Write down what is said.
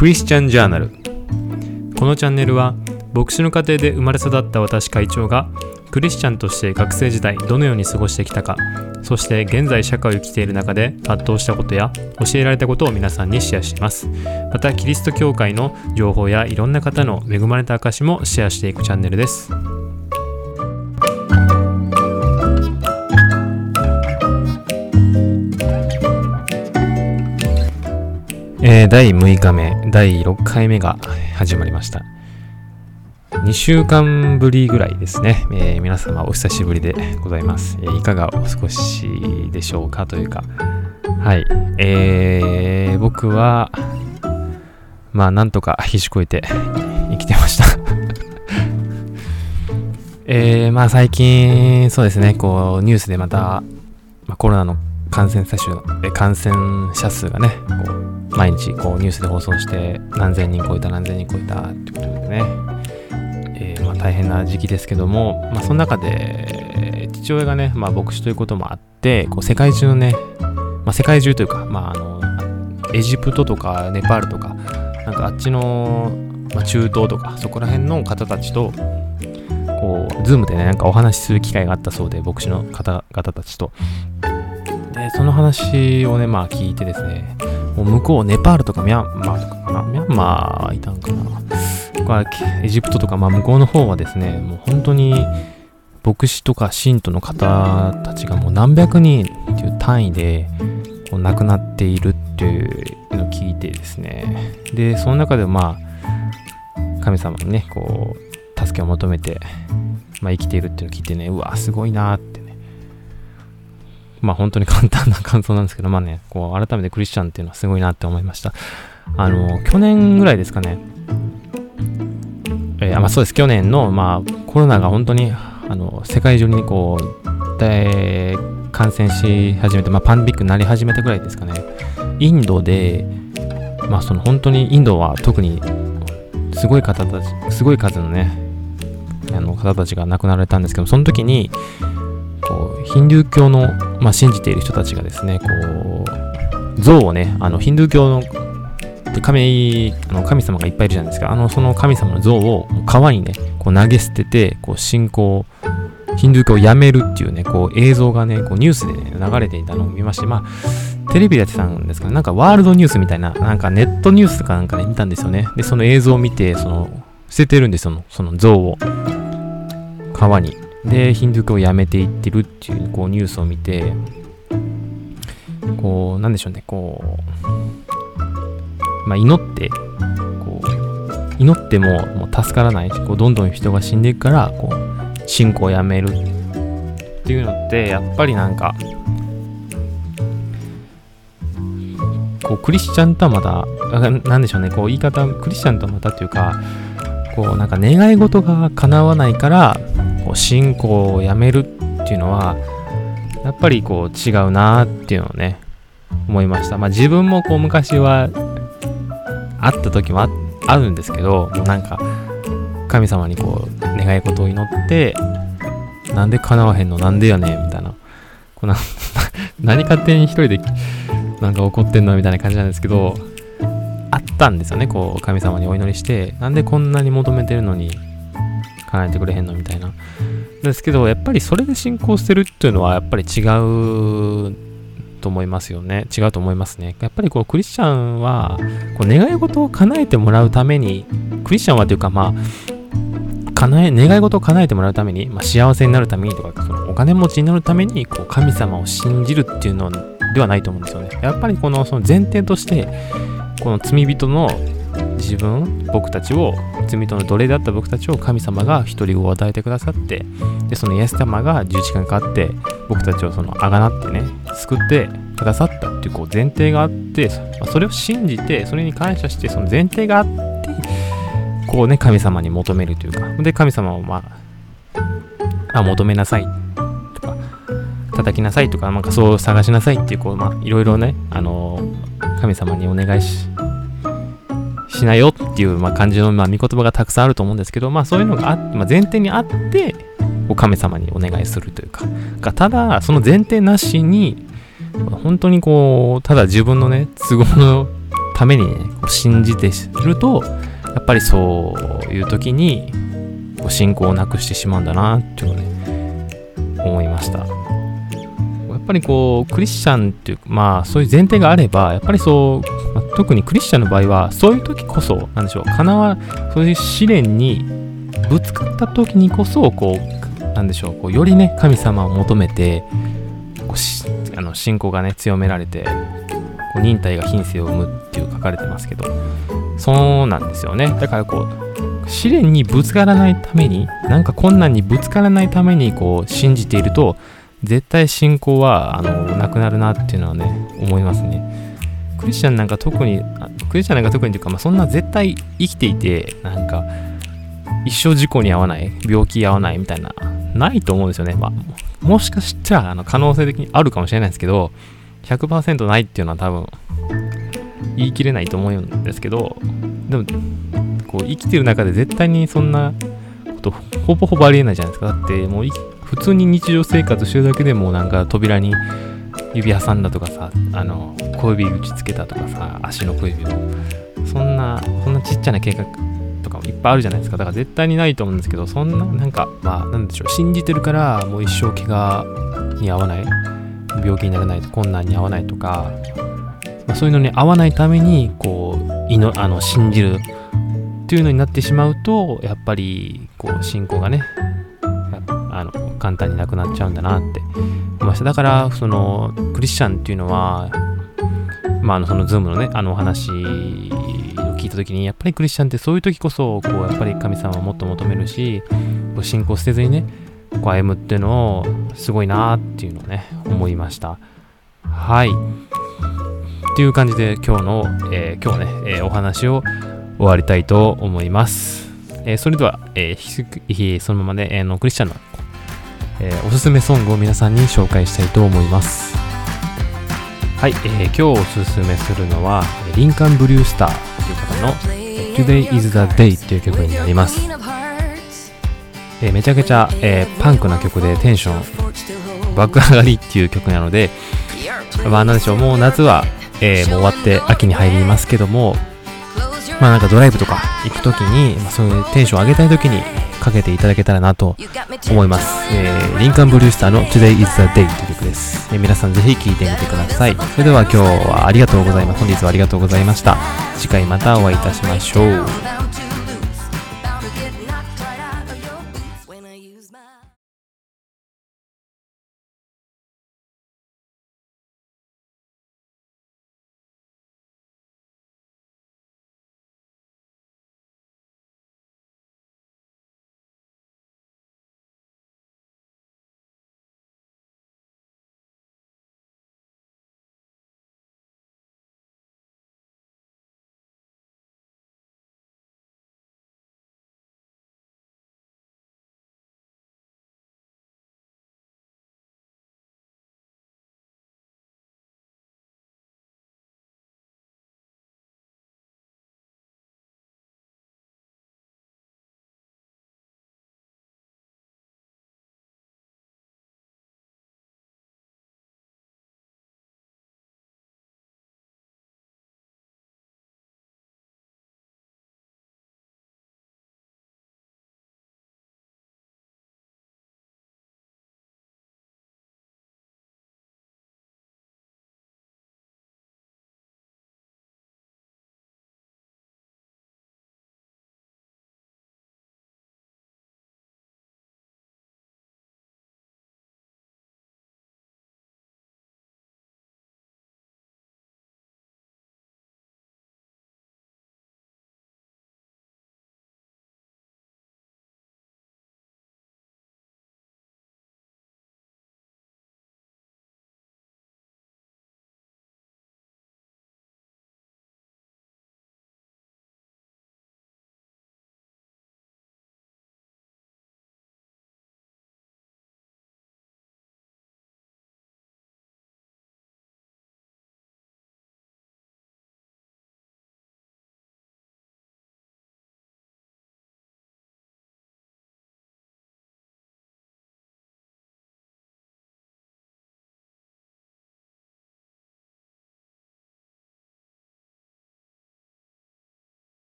クリスチャンジャーナルこのチャンネルは牧師の家庭で生まれ育った私会長がクリスチャンとして学生時代どのように過ごしてきたかそして現在社会を生きている中で葛藤したことや教えられたことを皆さんにシェアします。またキリスト教会の情報やいろんな方の恵まれた証もシェアしていくチャンネルです。えー、第6日目、第6回目が始まりました。2週間ぶりぐらいですね。えー、皆様お久しぶりでございます、えー、いかがお過ごしでしょうかというか、はい。えー、僕は、まあ、なんとか必死こえて生きてました えー、まあ最近、そうですね、こう、ニュースでまた、まあ、コロナの感染者数、感染者数がね、こう毎日こうニュースで放送して何千人超えた何千人超えたってことでね、えー、まあ大変な時期ですけども、まあ、その中で父親がね、まあ、牧師ということもあってこう世界中のね、まあ、世界中というか、まあ、あのエジプトとかネパールとかなんかあっちの、まあ、中東とかそこら辺の方たちとこうズームでねなんかお話しする機会があったそうで牧師の方々たちと。でその話をねまあ聞いてですね向こう、ネパールとかミャンマーとかかな？ミャンマーいたんかな？とか、エジプトとか、まあ向こうの方はですね、もう本当に牧師とか信徒の方たちがもう何百人っていう単位でこう亡くなっているっていうのを聞いてですね。で、その中でまあ、神様にね、こう、助けを求めて、まあ、生きているっていうのを聞いてね、うわ、すごいなっまあ本当に簡単な感想なんですけど、まあね、こう改めてクリスチャンっていうのはすごいなって思いました。あの、去年ぐらいですかね、えー、まあそうです、去年の、まあコロナが本当に、あの、世界中にこう、で感染し始めて、まあパンデミックになり始めたぐらいですかね、インドで、まあその本当にインドは特にすごい方たち、すごい数のね、あの方たちが亡くなられたんですけど、その時に、こうヒンドゥー教の、まあ、信じている人たちがですねこう像をねあのヒンドゥー教の神あの神様がいっぱいいるじゃないですか。あのその神様の像を川にねこう投げ捨ててこう信仰ヒンドゥー教をやめるっていうねこう映像がねこうニュースで、ね、流れていたのを見ましてまあテレビでやってたんですかねなんかワールドニュースみたいななんかネットニュースとかなんかで見たんですよね。でその映像を見てその捨ててるんですよその像を。川に。で、ヒンドゥー教をやめていってるっていうこうニュースを見て、こう、なんでしょうね、こう、まあ、祈って、こう、祈ってももう助からないし、こうどんどん人が死んでいくから、こう、信仰をやめるっていうのって、やっぱりなんか、こう、クリスチャンとはまた、なんでしょうね、こう、言い方、クリスチャンとはまたというか、こう、なんか願い事が叶わないから、こう信仰をやめるっていうのはやっぱりこう違うなっていうのをね思いました。まあ自分もこう昔は会った時もあるんですけどもうなんか神様にこう願い事を祈ってなんで叶わへんの？なんでやねん？みたいな。こな 何勝手に一人でなんか怒ってんの？みたいな感じなんですけどあったんですよね。こう神様にお祈りしてなんでこんなに求めてるのに叶えてくれへんのみたいな。ですけど、やっぱりそれで信仰してるっていうのは、やっぱり違うと思いますよね。違うと思いますね。やっぱりこう、クリスチャンは、こう願い事を叶えてもらうために、クリスチャンはというか、まあ、叶え、願い事を叶えてもらうために、まあ、幸せになるためにとか、そのお金持ちになるために、こう、神様を信じるっていうのではないと思うんですよね。やっぱりこの、その前提として、この罪人の自分僕たちを罪との奴隷だった僕たちを神様が一人を与えてくださってでそのイエス様が十字架にかかって僕たちをそのあがなってね救ってくださったっていうこう前提があってそれを信じてそれに感謝してその前提があってこうね神様に求めるというかで神様をまああ求めなさいとか叩きなさいとかなんかそう探しなさいっていうこうまあいろいろねあの神様にお願いししなよっていう、まあ、感じの、まあ、見言葉がたくさんあると思うんですけど、まあ、そういうのがあ、まあ、前提にあってお神様にお願いするというかがただその前提なしに本当にこうただ自分のね都合のためにね、信じてすると、やっぱりそういう時に、信仰をなくしてしまうんだなっていうのね、思いました。やっぱりこう、クリスチャンっていうまあそういう前提があれば、やっぱりそう、まあ、特にクリスチャンの場合は、そういう時こそ、なんでしょう、かなわ、そういう試練にぶつかった時にこそ、こう、なんでしょう、こうよりね、神様を求めて、こうあの信仰がね、強められて、こう忍耐が品性を生むっていう書かれてますけど、そうなんですよね。だからこう、試練にぶつからないために、なんか困難にぶつからないために、こう、信じていると、絶対信仰は、あの、なくなるなっていうのはね、思いますね。クリスチャンなんか特に、クリスチャンなんか特にというか、まあ、そんな絶対生きていて、なんか、一生事故に遭わない、病気遭わないみたいな、ないと思うんですよね。まあ、もしかしたら、あの、可能性的にあるかもしれないですけど、100%ないっていうのは多分言い切れないと思うんですけどでもこう生きてる中で絶対にそんなことほぼほぼありえないじゃないですかだってもう普通に日常生活してるだけでもなんか扉に指挟んだとかさあの小指打ちつけたとかさ足の小指をそんなそんなちっちゃな計画とかもいっぱいあるじゃないですか。だから絶対にないと思うんですけどそんななんかまあなんでしょう。信じてるからもう一生怪我に合わない。病気にならないと困難に合わないとか、まあ、そういうのに合わないためにこういのあの信じるっていうのになってしまうとやっぱりこう信仰がねあの簡単になくなっちゃうんだなって。思いました。だからそのクリスチャンっていうのはまあ、あのそのズームのねあのお話を聞いた時にやっぱりクリスチャンってそういう時こそこうやっぱり神様をもっと求めるしこう信仰捨てずにねこう歩むっていうのをすごいなっていうのをね思いました。はい。っていう感じで今日の、えー、今日ね、えー、お話を終わりたいと思います、えー、それでは、えー、そのままね、えー、のクリスチャンの、えー、おすすめソングを皆さんに紹介したいと思います。はい、えー、今日おすすめするのはリンカン・ブリュースターという方の Today is the Day という曲になります。えー、めちゃくちゃ、えー、パンクな曲でテンション爆上がりっていう曲なので、まあなんでしょう、もう夏は、えー、もう終わって秋に入りますけども、まあなんかドライブとか行くときに、まあ、そういうテンション上げたいときにかけていただけたらなと思います。えー、リンカンブルースターの Today is the Day という曲です。えー、皆さんぜひ聴いてみてください。それでは今日はありがとうございます。本日はありがとうございました。次回またお会いいたしましょう。